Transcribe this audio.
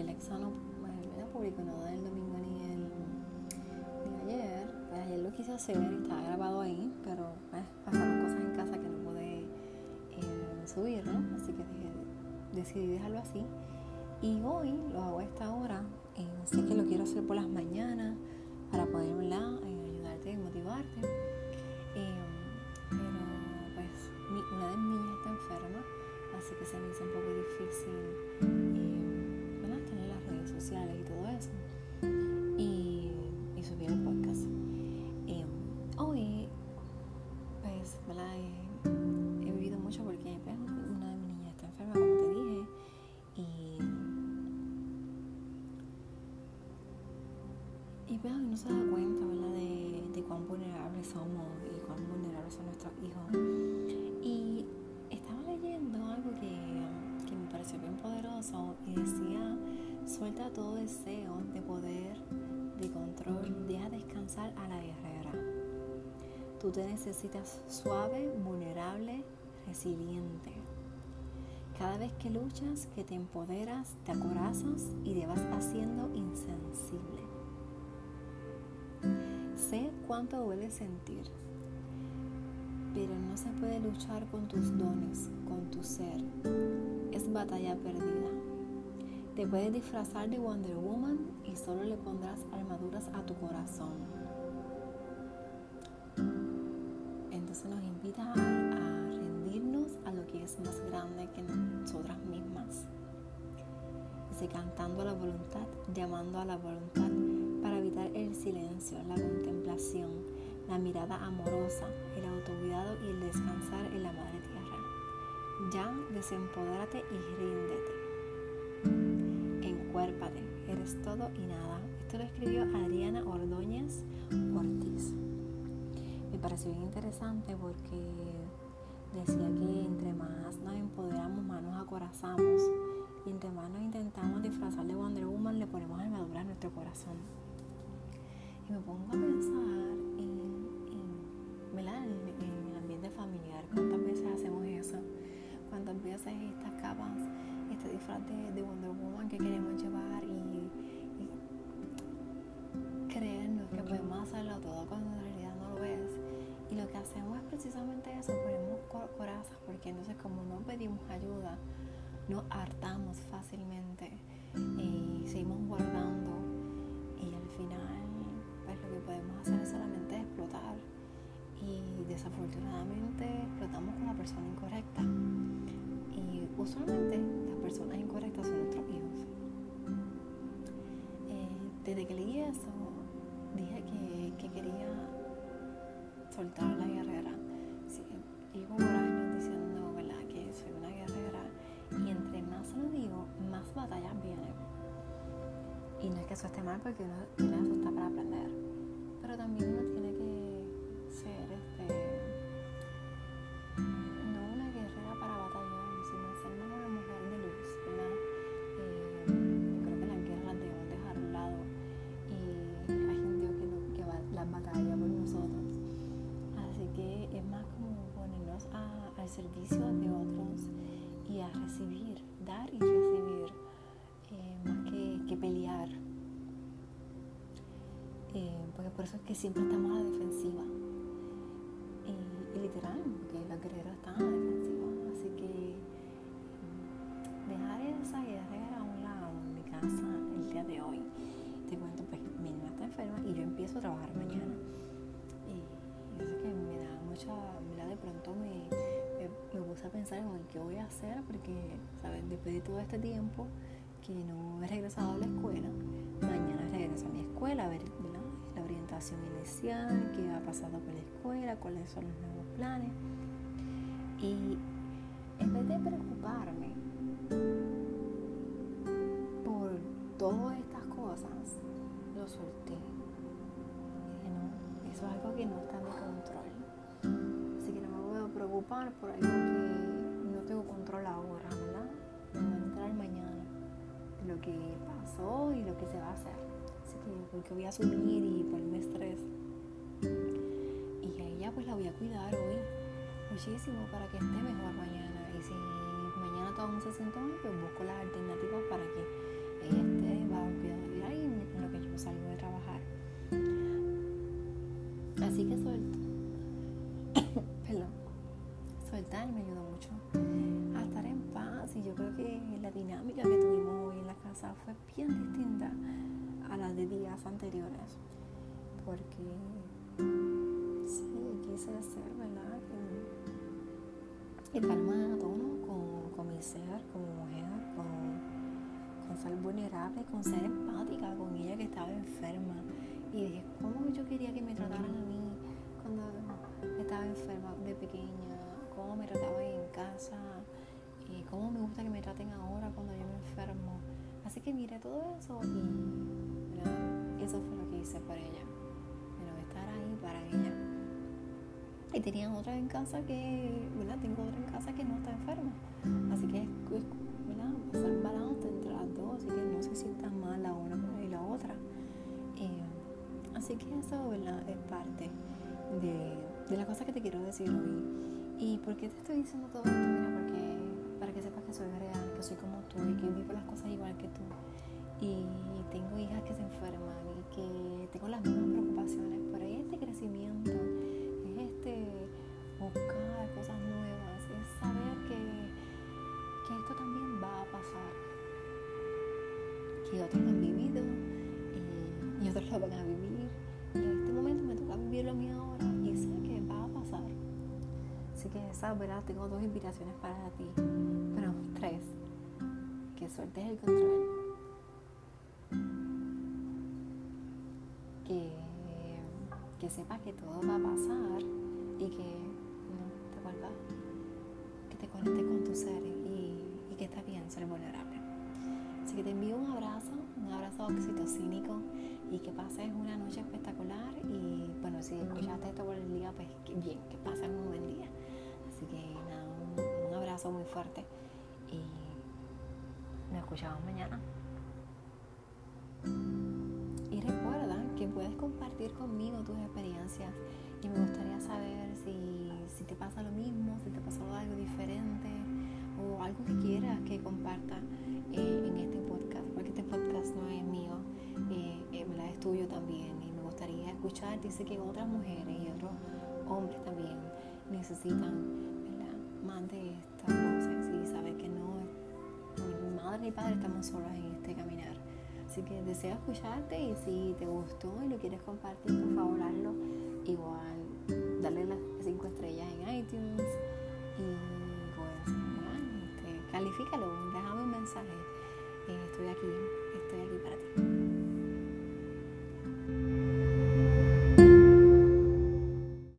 el exano publicó no del domingo ni el ni ayer. Pues ayer lo quise hacer y estaba grabado ahí, pero pues, pasaron cosas en casa que no pude eh, subir, ¿no? Así que decidí dejarlo así. Y hoy lo hago a esta hora. Eh, sé que lo quiero hacer por las mañanas para poder eh, ayudarte y motivarte. Eh, pero pues una de mis niñas está enferma, así que se me hizo un poco difícil y todo eso. Y, y subir el podcast. hoy, pues, He, vivido mucho porque pues, una de mis niñas está enferma, como te dije. Y, y pues, no se da cuenta, ¿verdad? De, de cuán vulnerables somos y cuán vulnerables son nuestros hijos. Y estaba leyendo algo que, que me pareció bien poderoso y decía, suelta todo deseo de poder, de control, deja descansar a la guerrera. Tú te necesitas suave, vulnerable, resiliente. Cada vez que luchas, que te empoderas, te acorazas y te vas haciendo insensible. Sé cuánto duele sentir, pero no se puede luchar con tus dones, con tu ser. Es batalla perdida. Te puedes disfrazar de Wonder Woman y solo le pondrás armaduras a tu corazón. Entonces nos invita a, rendirnos a lo que es más grande que nosotras mismas. Dice cantando a la voluntad, llamando a la voluntad para evitar el silencio, la contemplación, la mirada amorosa, el autocuidado y el descansar en la madre tierra. Ya desempodérate y ríndete. Eres todo y nada. Esto lo escribió Adriana Ordóñez Ortiz. Me pareció bien interesante porque decía que entre más nos empoderamos, más nos acorazamos y entre más nos intentamos disfrazar de Wonder Woman, le ponemos armadura a nuestro corazón. Y me pongo a pensar precisamente eso, ponemos corazas, porque entonces como no pedimos ayuda, nos hartamos fácilmente y seguimos guardando y al final pues lo que podemos hacer es solamente explotar y desafortunadamente explotamos con la persona incorrecta y usualmente las personas incorrectas son nuestros hijos. Eh, desde que leí eso dije que, que quería soltar la guerrera. Eso esté mal porque uno tiene eso está para aprender, pero también uno tiene que ser este, no una guerrera para batallar, sino ser una mujer de luz, ¿verdad? Eh, creo que las guerras las debemos a un lado y hay Dios que, no, que va las batallas por nosotros. Así que es más como ponernos a, al servicio de otros y a recibir, dar y recibir, eh, más que, que pelear. Eh, porque por eso es que siempre estamos a la defensiva. Y, literal, porque las guerreras están a la defensiva. Así que mm, dejar esa guerrera a un lado en mi casa el día de hoy. Te cuento, pues mi niña está enferma y yo empiezo a trabajar mañana. Y, eso que me da mucha, mira, de pronto me, me, me puse a pensar en qué voy a hacer, porque, ¿sabes? Después de todo este tiempo que no he regresado a la escuela, mañana regreso a mi escuela a ver. Orientación inicial, qué ha pasado con la escuela, cuáles son los nuevos planes. Y en vez de preocuparme por todas estas cosas, lo solté. No, eso es algo que no está en mi control. Así que no me voy a preocupar por algo que no tengo control ahora, ¿verdad? Me voy a entrar mañana lo que pasó y lo que se va a hacer porque voy a subir y por ponerme estrés. Y ella pues la voy a cuidar hoy muchísimo para que esté mejor mañana. Y si mañana todo aún se siente mal, pues busco las alternativas para que ella esté bajo cuidado y en lo que yo salgo de trabajar. Así que suelto. Perdón. Soltar me ayudó mucho a estar en paz y yo creo que la dinámica que tuvimos hoy en la casa fue bien distinta a la de días anteriores. Porque sí, quise hacer, ¿verdad? Estar más a tono con, con mi ser, como mujer, con, con ser vulnerable, con ser empática con ella que estaba enferma. Y dije, ¿cómo yo quería que me trataran a mí cuando estaba enferma de pequeña? ¿Cómo me trataban en casa? y cómo me gusta que me traten ahora cuando yo me enfermo. Así que miré todo eso y eso fue lo que hice para ella. Pero estar ahí para ella. Y tenía otra en casa que, ¿verdad? Tengo otra en casa que no está enferma. Así que, ¿verdad? Hacer balance entre las dos, así que no se sientan mal la una y la otra. Eh, así que eso, ¿verdad? Es parte de, de la cosa que te quiero decir hoy. ¿Y por qué te estoy diciendo todo esto? Mira, porque para que sepas que soy real, que soy como tú y que vivo las cosas igual que tú. Y tengo hijas que se enferman y que tengo las mismas preocupaciones, pero es este crecimiento, es este buscar cosas nuevas, es saber que, que esto también va a pasar, que otros lo han vivido y, y otros lo van a vivir. Y en este momento me toca vivirlo a mí ahora y sé que va a pasar. Así que esa, ¿verdad? Tengo dos invitaciones para ti. Bueno, tres. Que sueltes el control. Que, que sepas que todo va a pasar y que te vuelvas, que te conectes con tu ser y, que está bien ser vulnerable. Así que te envío un abrazo, un abrazo oxitocínico y que pases una noche espectacular y bueno, si escuchaste esto por el día, pues bien, que pases un buen día. Así que nada, un abrazo muy fuerte y nos escuchamos mañana. Puedes compartir conmigo tus experiencias. Y me gustaría saber si, si te pasa lo mismo, si te pasó algo diferente o algo que quieras que comparta eh, en este podcast, porque este podcast no es mío, eh, es tuyo también. Y me gustaría escucharte y sé que otras mujeres y otros hombres también necesitan más de estas cosas y saber que no, ni madre ni padre estamos solos en este caminar. Así que deseo escucharte y si te gustó y lo quieres compartir, por favor hazlo. Igual,